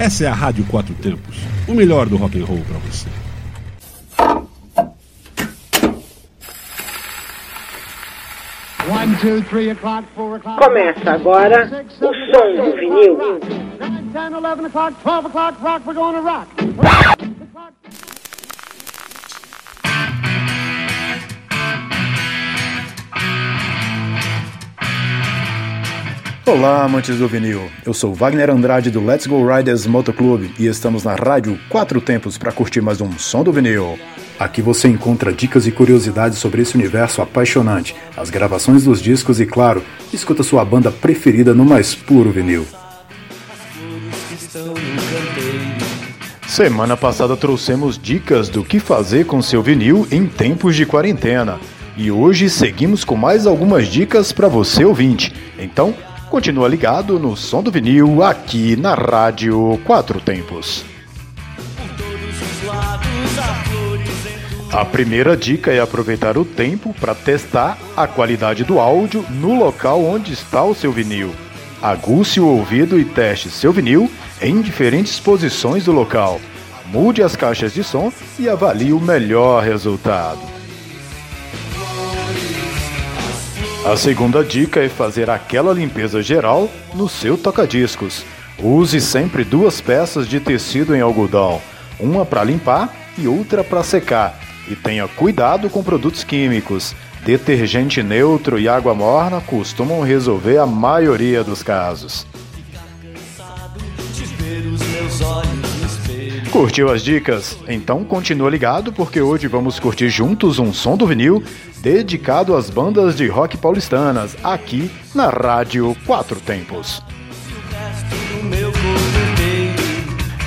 Essa é a Rádio Quatro Tempos, o melhor do rock and roll para você. Começa agora o som do vinil. Olá, amantes do vinil. Eu sou Wagner Andrade do Let's Go Riders Motoclube e estamos na rádio Quatro Tempos para curtir mais um som do vinil. Aqui você encontra dicas e curiosidades sobre esse universo apaixonante, as gravações dos discos e, claro, escuta sua banda preferida no mais puro vinil. Semana passada trouxemos dicas do que fazer com seu vinil em tempos de quarentena. E hoje seguimos com mais algumas dicas para você ouvinte. Então, continua ligado no som do vinil aqui na Rádio Quatro Tempos. A primeira dica é aproveitar o tempo para testar a qualidade do áudio no local onde está o seu vinil. Aguce o ouvido e teste seu vinil em diferentes posições do local. Mude as caixas de som e avalie o melhor resultado. A segunda dica é fazer aquela limpeza geral no seu toca-discos. Use sempre duas peças de tecido em algodão, uma para limpar e outra para secar e tenha cuidado com produtos químicos. Detergente neutro e água morna costumam resolver a maioria dos casos. Curtiu as dicas? Então continua ligado porque hoje vamos curtir juntos um som do vinil dedicado às bandas de rock paulistanas aqui na Rádio Quatro Tempos.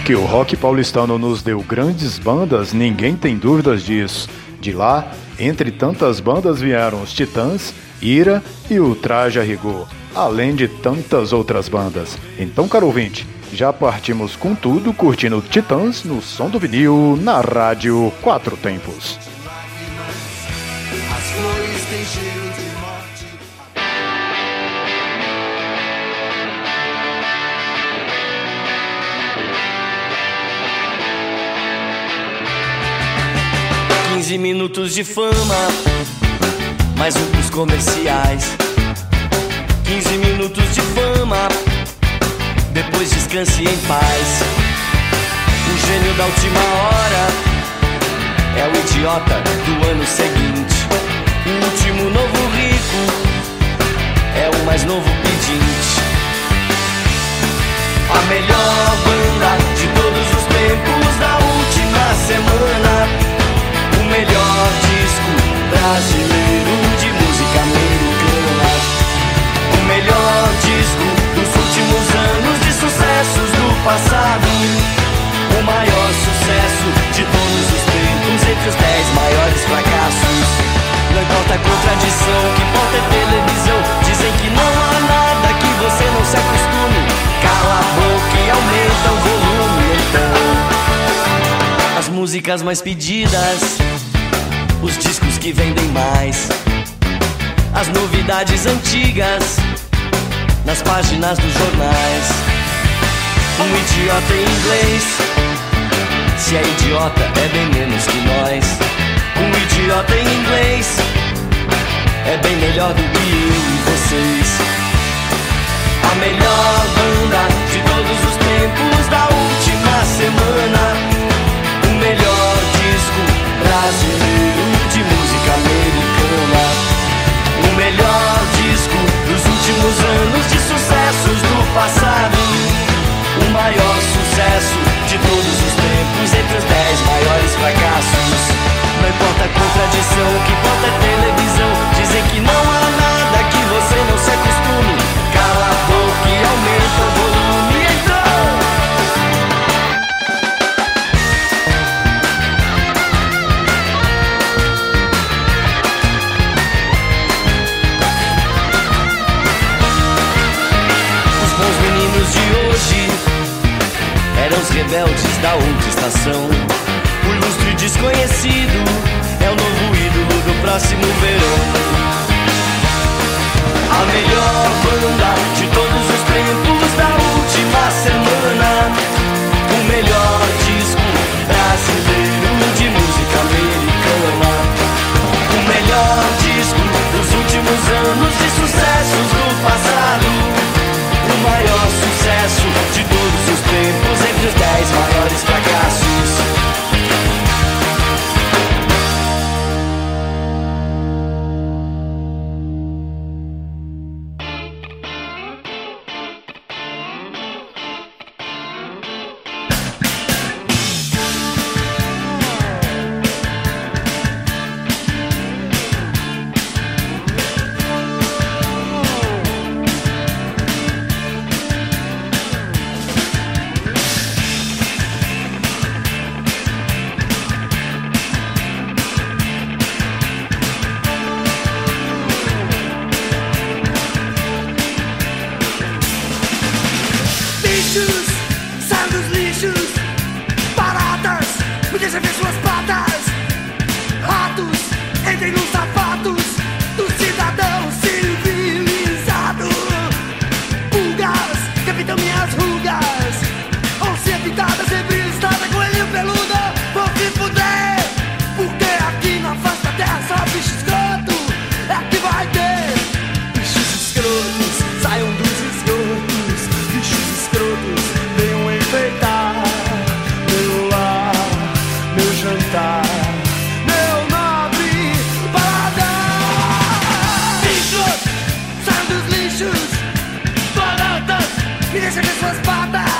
Que o rock paulistano nos deu grandes bandas, ninguém tem dúvidas disso. De lá, entre tantas bandas vieram os Titãs, Ira e o Traje a Rigor, além de tantas outras bandas. Então, caro ouvinte, já partimos com tudo curtindo Titãs no som do vinil na rádio Quatro Tempos. 15 minutos de fama, mais um pros comerciais. 15 minutos de fama, depois descanse em paz. O gênio da última hora é o idiota do ano seguinte. O último novo rico é o mais novo pedinte. A melhor banda de todos os tempos da última semana melhor disco brasileiro de música americana. O melhor disco sucessos do passado. O maior sucesso de todos os tempos entre os dez maiores fracassos. Não importa a contradição, que importa é televisão. Dizem que não há nada que você não se acostume. Cala a boca e aumenta o volume então. As músicas mais pedidas os discos que vendem mais, as novidades antigas nas páginas dos jornais. Um idiota em inglês, se é idiota é bem menos que nós. Um idiota em inglês é bem melhor do que eu e vocês. A melhor banda de todos os tempos da última semana. O melhor disco brasileiro de música americana. O melhor disco dos últimos anos de sucessos do passado. O maior sucesso de todos os tempos entre os dez maiores fracassos. Não importa a contradição, o que importa é televisão. Dizem que não há nada que você não se acostume. Widzę, że wyszła was bada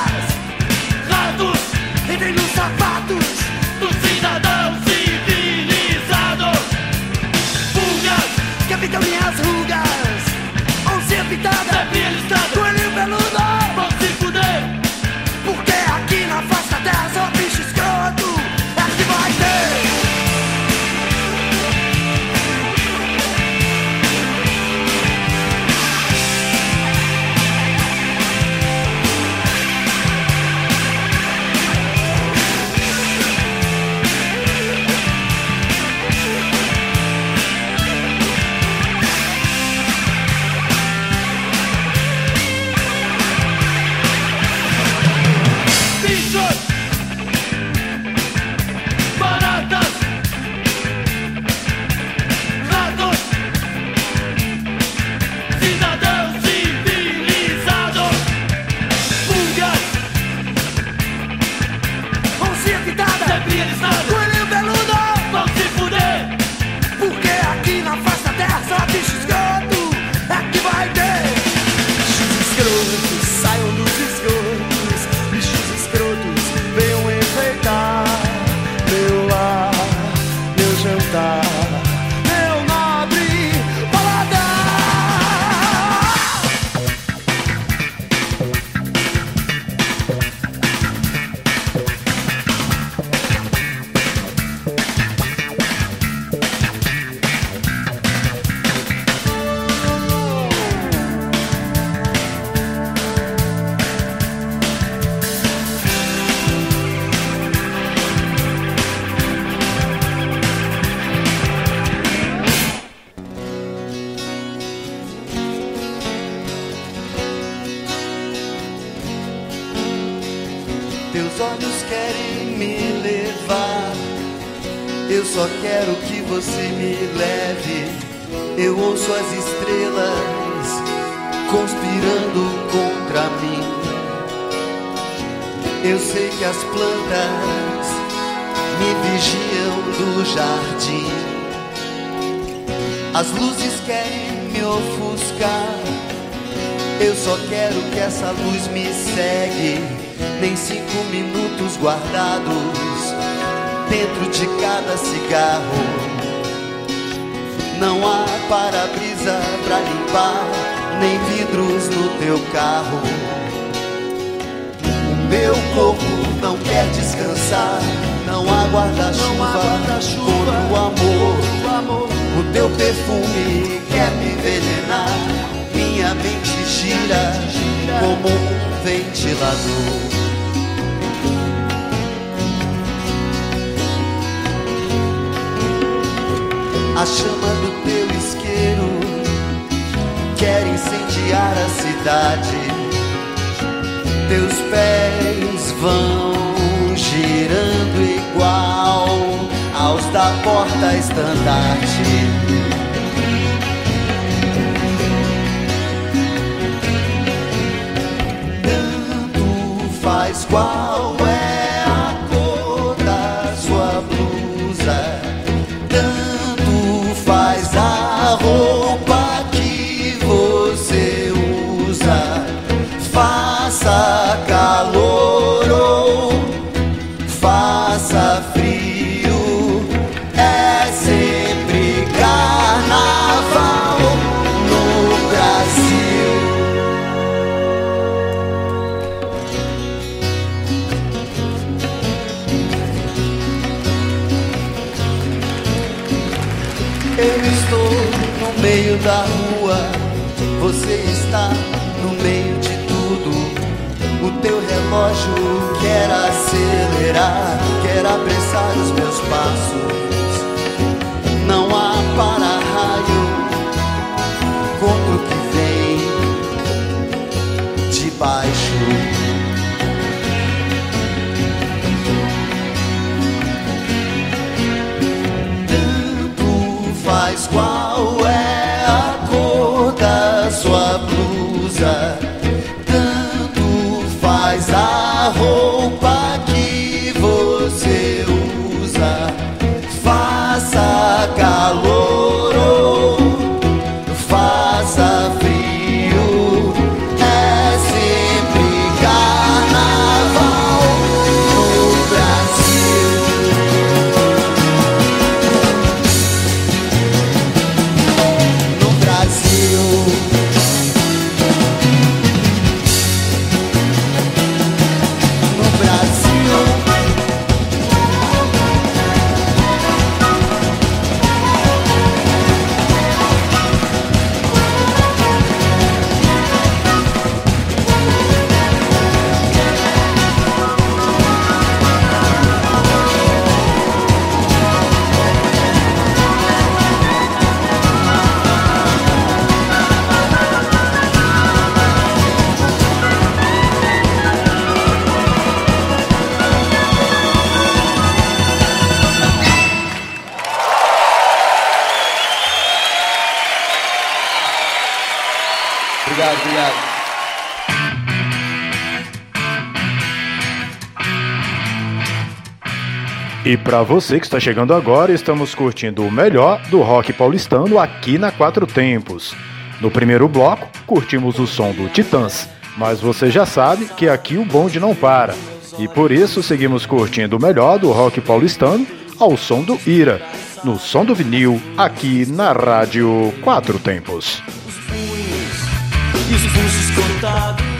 lutando contra mim. Eu sei que as plantas me vigiam do jardim. As luzes querem me ofuscar. Eu só quero que essa luz me segue. Nem cinco minutos guardados dentro de cada cigarro. Não há para-brisa para limpar nem vidros no teu carro. O meu corpo não quer descansar, não aguarda chuva, aguarda -chuva o amor. O teu perfume quer me envenenar, minha mente gira como um ventilador. A chama do teu isqueiro quer incendiar a cidade. Teus pés vão girando igual aos da porta estandarte. Tanto faz qual é. Está no meio de tudo. O teu relógio quer acelerar, quer apressar os meus passos. Não há para-raio contra o que E para você que está chegando agora, estamos curtindo o melhor do rock paulistano aqui na Quatro Tempos. No primeiro bloco, curtimos o som do Titãs, mas você já sabe que aqui o bonde não para. E por isso seguimos curtindo o melhor do rock paulistano ao som do Ira, no som do vinil, aqui na Rádio Quatro Tempos. Os cortados e o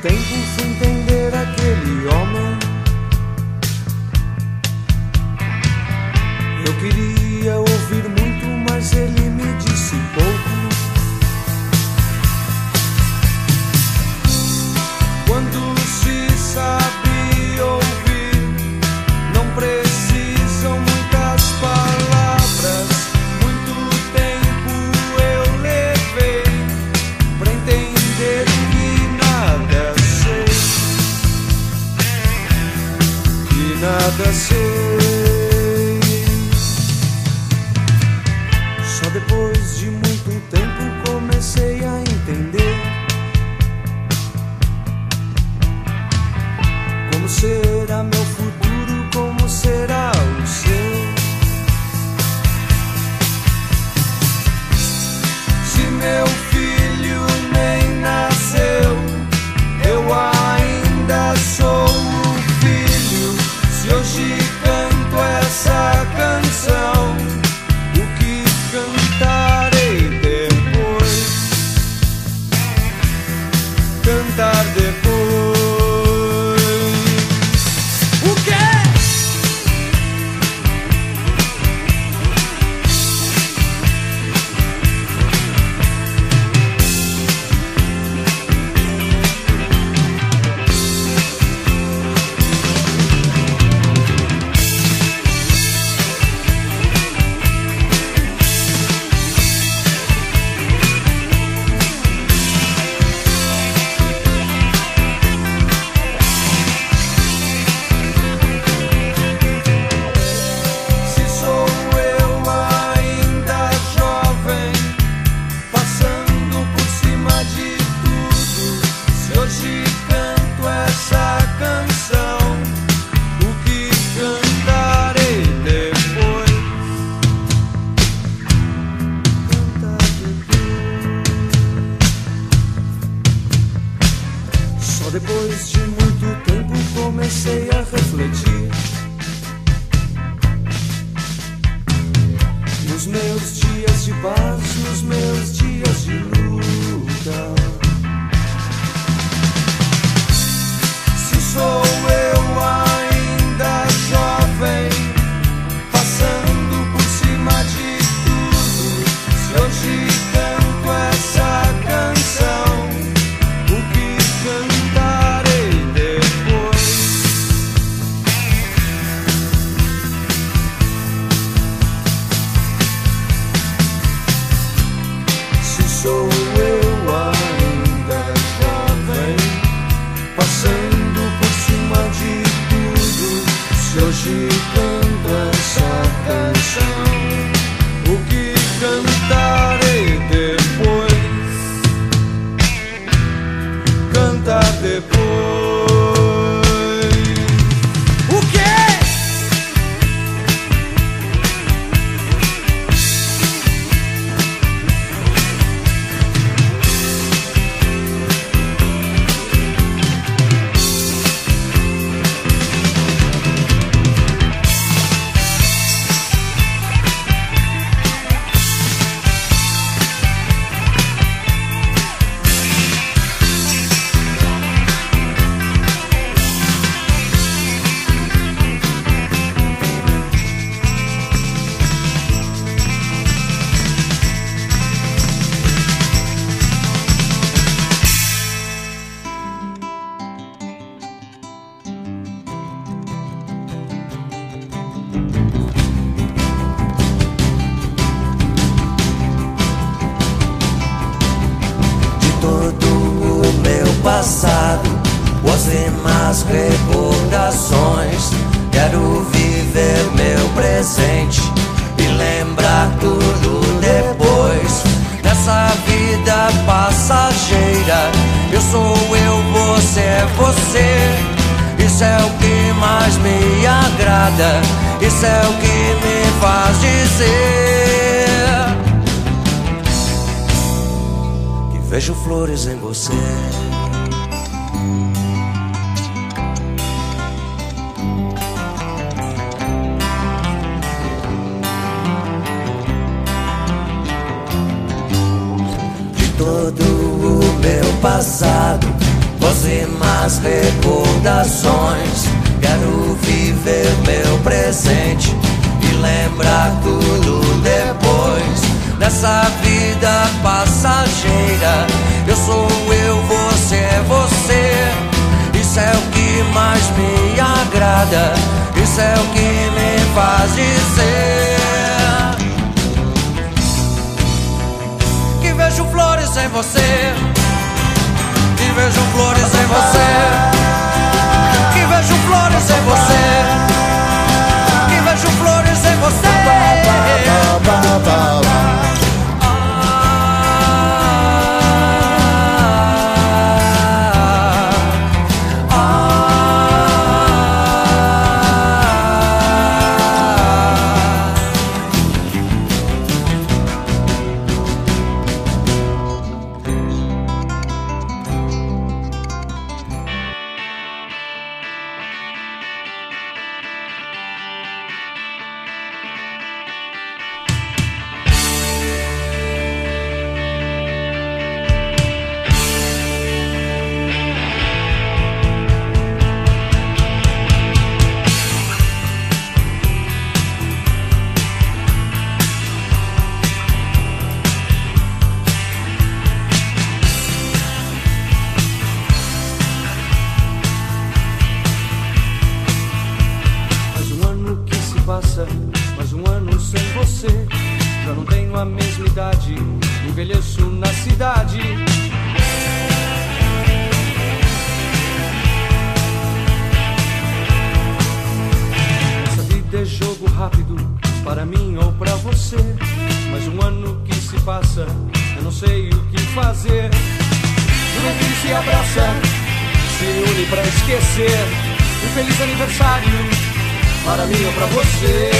tempo sem tempo. recordações. Quero viver meu presente e lembrar tudo depois. Nessa vida passageira, eu sou eu, você é você. Isso é o que mais me agrada, isso é o que me faz dizer. que Vejo flores em você. todo o meu passado. Você mais recordações. Quero viver meu presente e lembrar tudo depois. Nessa vida passageira, eu sou eu, você é você. Isso é o que mais me agrada. Isso é o que me faz dizer. Você. Que vejo flores caminho pra você.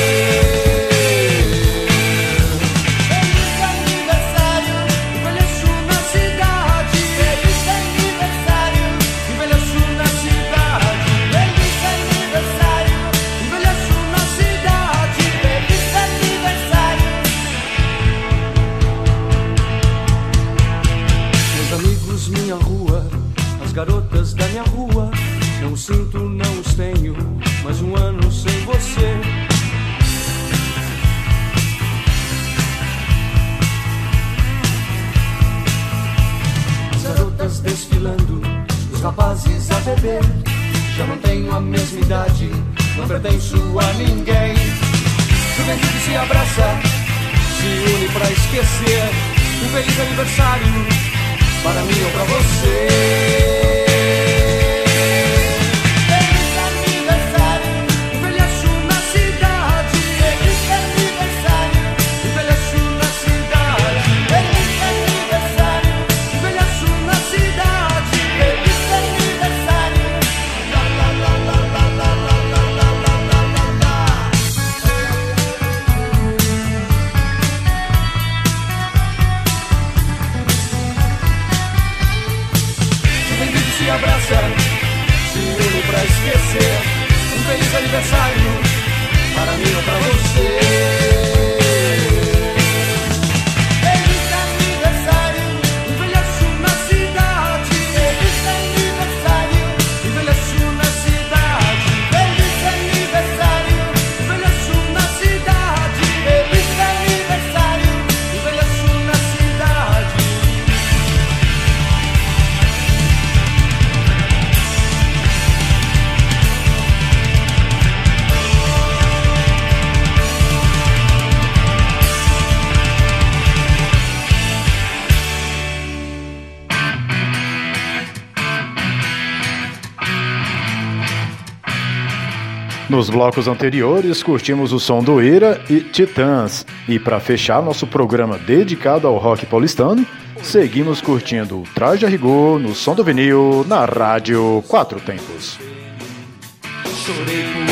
Já não tenho a mesma idade, não pertenço a ninguém. Juventude se abraça, se une pra esquecer. Um feliz aniversário para mim ou pra você. Nos blocos anteriores, curtimos o som do Ira e Titãs. E para fechar nosso programa dedicado ao rock paulistano, seguimos curtindo o Traje a Rigor no som do vinil na Rádio Quatro Tempos. Chorei por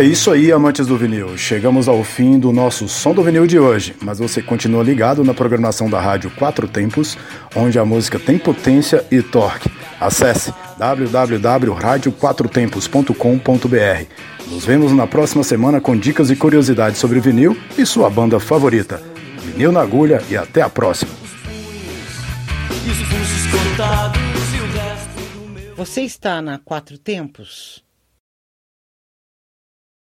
É isso aí, amantes do vinil. Chegamos ao fim do nosso Som do Vinil de hoje, mas você continua ligado na programação da Rádio Quatro Tempos, onde a música tem potência e torque. Acesse www.radioquatrotempos.com.br. Nos vemos na próxima semana com dicas e curiosidades sobre vinil e sua banda favorita. Vinil na agulha e até a próxima. Você está na Quatro Tempos?